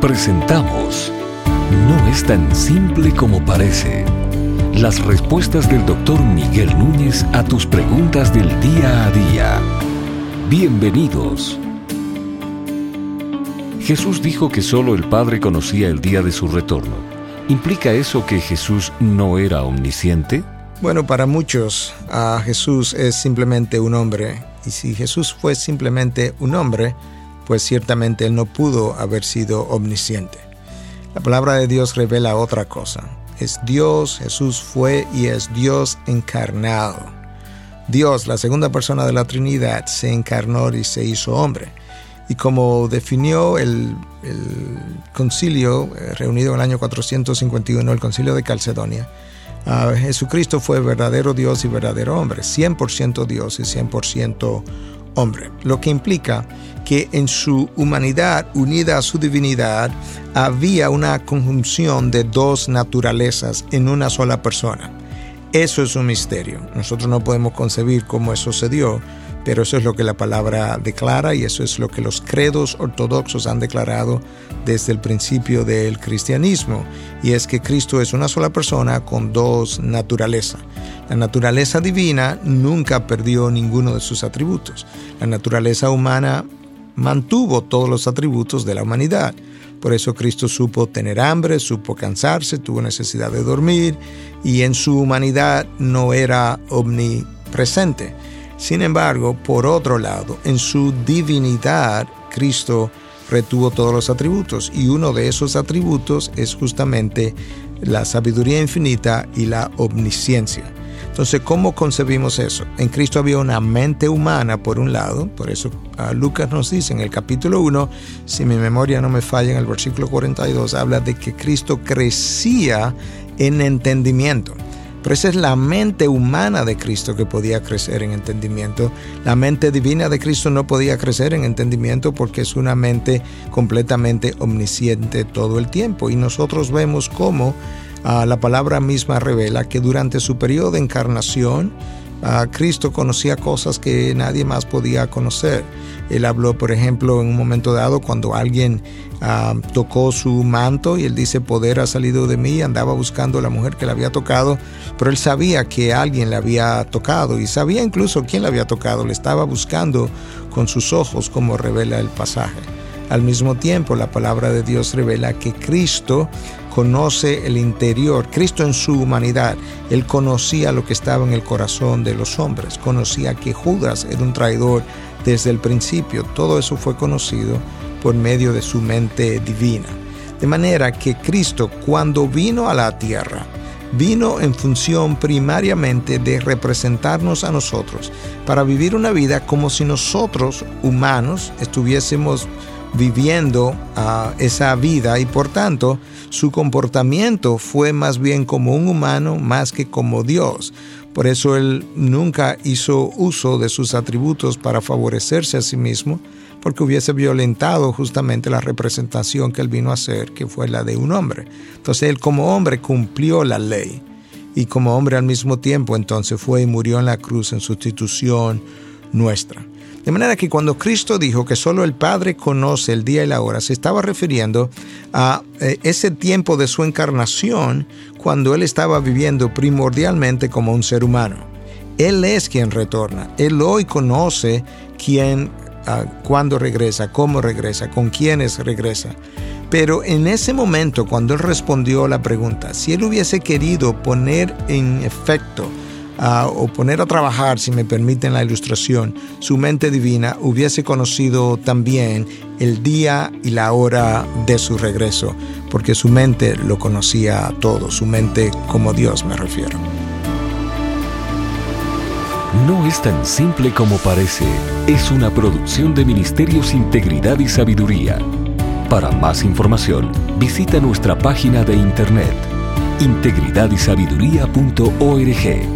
Presentamos No es tan simple como parece. Las respuestas del doctor Miguel Núñez a tus preguntas del día a día. Bienvenidos. Jesús dijo que solo el Padre conocía el día de su retorno. ¿Implica eso que Jesús no era omnisciente? Bueno, para muchos a Jesús es simplemente un hombre. Y si Jesús fue simplemente un hombre, pues ciertamente él no pudo haber sido omnisciente. La palabra de Dios revela otra cosa. Es Dios, Jesús fue y es Dios encarnado. Dios, la segunda persona de la Trinidad, se encarnó y se hizo hombre. Y como definió el, concilio eh, reunido en el año 451, el concilio de Calcedonia, Jesucristo fue verdadero Dios y verdadero hombre, 100% Dios y 100% hombre, lo que implica que en su humanidad unida a su divinidad había una conjunción de dos naturalezas en una sola persona. Eso es un misterio. Nosotros no podemos concebir cómo eso se dio, pero eso es lo que la palabra declara y eso es lo que los credos ortodoxos han declarado desde el principio del cristianismo, y es que Cristo es una sola persona con dos naturalezas. La naturaleza divina nunca perdió ninguno de sus atributos. La naturaleza humana mantuvo todos los atributos de la humanidad. Por eso Cristo supo tener hambre, supo cansarse, tuvo necesidad de dormir y en su humanidad no era omnipresente. Sin embargo, por otro lado, en su divinidad, Cristo retuvo todos los atributos y uno de esos atributos es justamente la sabiduría infinita y la omnisciencia. Entonces, ¿cómo concebimos eso? En Cristo había una mente humana por un lado, por eso ah, Lucas nos dice en el capítulo 1, si mi memoria no me falla, en el versículo 42 habla de que Cristo crecía en entendimiento. Pero esa es la mente humana de Cristo que podía crecer en entendimiento. La mente divina de Cristo no podía crecer en entendimiento porque es una mente completamente omnisciente todo el tiempo. Y nosotros vemos cómo ah, la palabra misma revela que durante su periodo de encarnación, Cristo conocía cosas que nadie más podía conocer. Él habló, por ejemplo, en un momento dado cuando alguien ah, tocó su manto y él dice, poder ha salido de mí, andaba buscando a la mujer que le había tocado, pero él sabía que alguien le había tocado y sabía incluso quién le había tocado, le estaba buscando con sus ojos como revela el pasaje. Al mismo tiempo, la palabra de Dios revela que Cristo conoce el interior, Cristo en su humanidad, él conocía lo que estaba en el corazón de los hombres, conocía que Judas era un traidor desde el principio. Todo eso fue conocido por medio de su mente divina. De manera que Cristo cuando vino a la tierra, vino en función primariamente de representarnos a nosotros, para vivir una vida como si nosotros, humanos, estuviésemos viviendo ah, esa vida y por tanto su comportamiento fue más bien como un humano más que como Dios. Por eso él nunca hizo uso de sus atributos para favorecerse a sí mismo, porque hubiese violentado justamente la representación que él vino a hacer, que fue la de un hombre. Entonces él como hombre cumplió la ley y como hombre al mismo tiempo entonces fue y murió en la cruz en sustitución nuestra. De manera que cuando Cristo dijo que solo el Padre conoce el día y la hora, se estaba refiriendo a eh, ese tiempo de su encarnación cuando Él estaba viviendo primordialmente como un ser humano. Él es quien retorna. Él hoy conoce quién, ah, cuándo regresa, cómo regresa, con quiénes regresa. Pero en ese momento, cuando Él respondió la pregunta, si Él hubiese querido poner en efecto o poner a trabajar, si me permiten la ilustración, su mente divina, hubiese conocido también el día y la hora de su regreso, porque su mente lo conocía todo, su mente como Dios me refiero. No es tan simple como parece, es una producción de Ministerios Integridad y Sabiduría. Para más información, visita nuestra página de internet integridadysabiduría.org